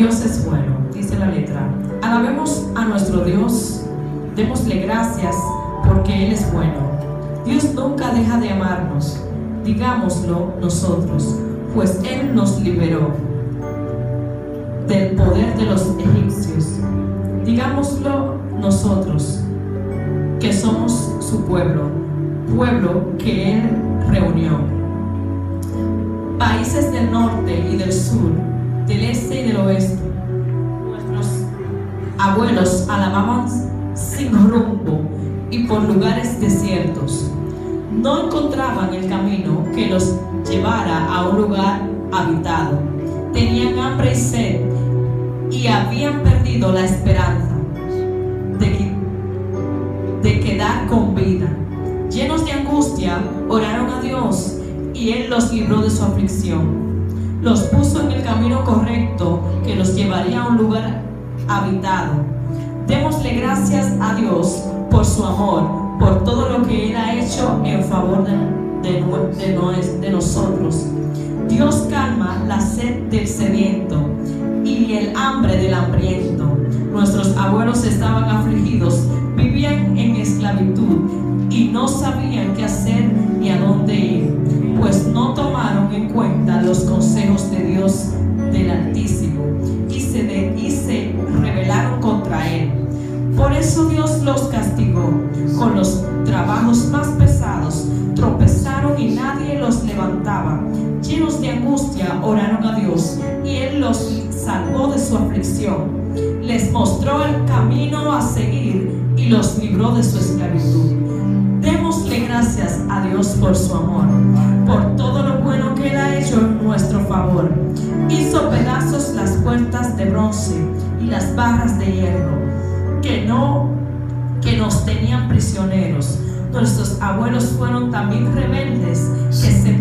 Dios es bueno, dice la letra. Alabemos a nuestro Dios, démosle gracias porque Él es bueno. Dios nunca deja de amarnos, digámoslo nosotros, pues Él nos liberó del poder de los egipcios. Digámoslo nosotros, que somos su pueblo, pueblo que Él reunió. Países del norte y del sur, del este y del oeste, nuestros abuelos alababan sin rumbo y por lugares desiertos. No encontraban el camino que los llevara a un lugar habitado. Tenían hambre y sed y habían perdido la esperanza de, de quedar con vida. Llenos de angustia, oraron a Dios y Él los libró de su aflicción. Los puso en el camino correcto que los llevaría a un lugar habitado. Démosle gracias a Dios por su amor, por todo lo que Él ha hecho en favor de, de, de nosotros. Dios calma la sed del sediento y el hambre del hambriento. Nuestros abuelos estaban afligidos, y se, rebelaron contra Él. Por eso Dios los castigó con los trabajos más pesados, tropezaron y nadie los levantaba. Llenos de angustia oraron a Dios y Él los salvó de su aflicción. Les mostró el camino a seguir y los libró de su esclavitud. Démosle gracias a Dios por su amor, por todo lo bueno que Él ha hecho en nuestro favor. Hizo pedazos las puertas de bronce y las barras de hierro que no que nos tenían prisioneros. Nuestros abuelos fueron también rebeldes, que se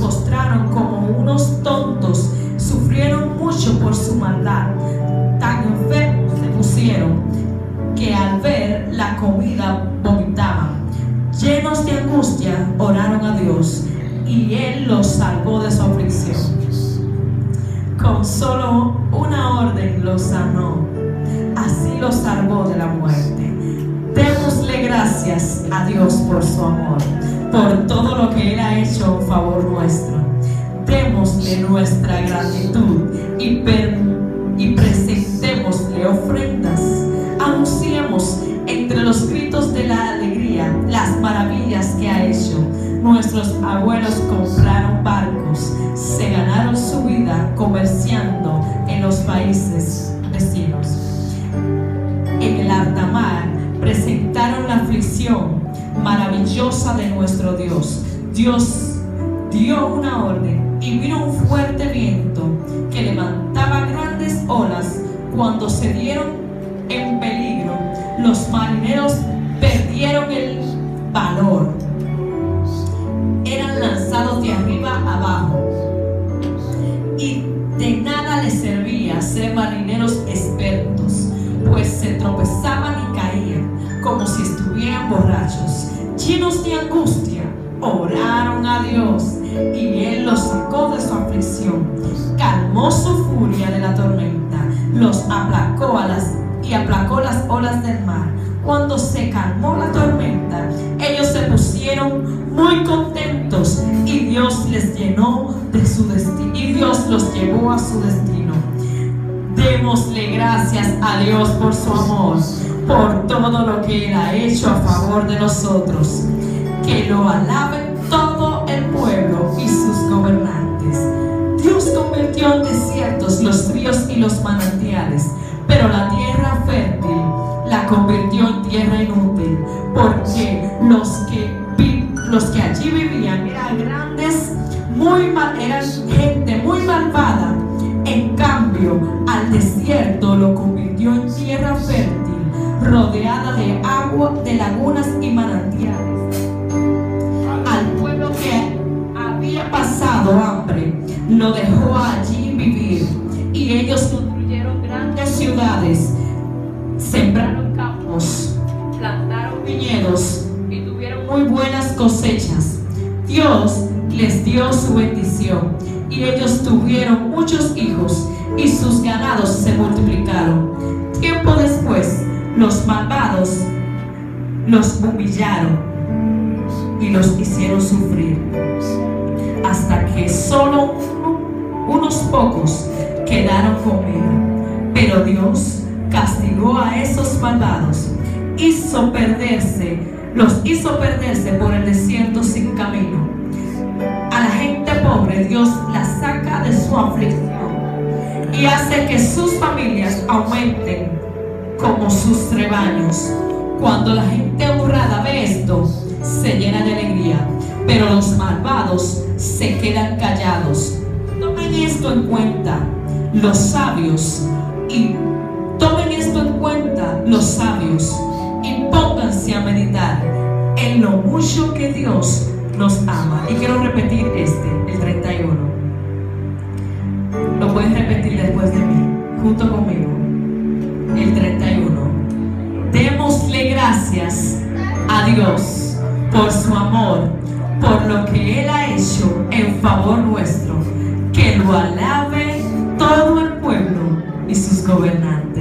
postraron como unos tontos, sufrieron mucho por su maldad, tan enfermos se pusieron que al ver la comida vomitaban. Llenos de angustia, oraron a Dios y Él los salvó de su aflicción. Con solo una orden los sanó, así los salvó de la muerte. Démosle gracias a Dios por su amor, por todo lo que Él ha hecho en favor nuestro. Démosle nuestra gratitud y, y maravillosa de nuestro Dios. Dios dio una orden y vino un fuerte viento que levantaba grandes olas cuando se dieron en peligro. Los marineros borrachos, llenos de angustia. Oraron a Dios y Él los sacó de su aflicción. Calmó su furia de la tormenta, los aplacó a las y aplacó las olas del mar. Cuando se calmó la tormenta, ellos se pusieron muy contentos y Dios les llenó de su destino y Dios los llevó a su destino. Démosle gracias a Dios por su amor, por todo lo que Él ha hecho a favor de nosotros. Que lo alaben todo el pueblo y sus gobernantes. Dios convirtió en desiertos los ríos y los manantiales, pero la tierra fértil la convirtió en tierra inútil, porque los que, los que allí vivían eran grandes, muy mal, eran gente muy malvada. En cambio, al desierto lo convirtió en tierra fértil, de agua, de lagunas y manantiales. Al pueblo que había pasado hambre, lo dejó allí vivir, y ellos construyeron grandes ciudades, sembraron campos, plantaron viñedos y tuvieron muy buenas cosechas. Dios les dio su bendición y ellos tuvieron muchos hijos y sus ganados se multiplicaron. Tiempo después, los malvados los humillaron y los hicieron sufrir hasta que solo unos pocos quedaron con vida. Pero Dios castigó a esos malvados, hizo perderse, los hizo perderse por el desierto sin camino. A la gente pobre Dios la saca de su aflicción y hace que sus familias aumenten como sus rebaños. Cuando la gente honrada ve esto, se llena de alegría, pero los malvados se quedan callados. Tomen esto en cuenta, los sabios, y tomen esto en cuenta, los sabios, y pónganse a meditar en lo mucho que Dios nos ama. Y quiero repetir este, el 31. Lo puedes repetir después de mí, junto conmigo. Gracias a Dios por su amor, por lo que Él ha hecho en favor nuestro. Que lo alabe todo el pueblo y sus gobernantes.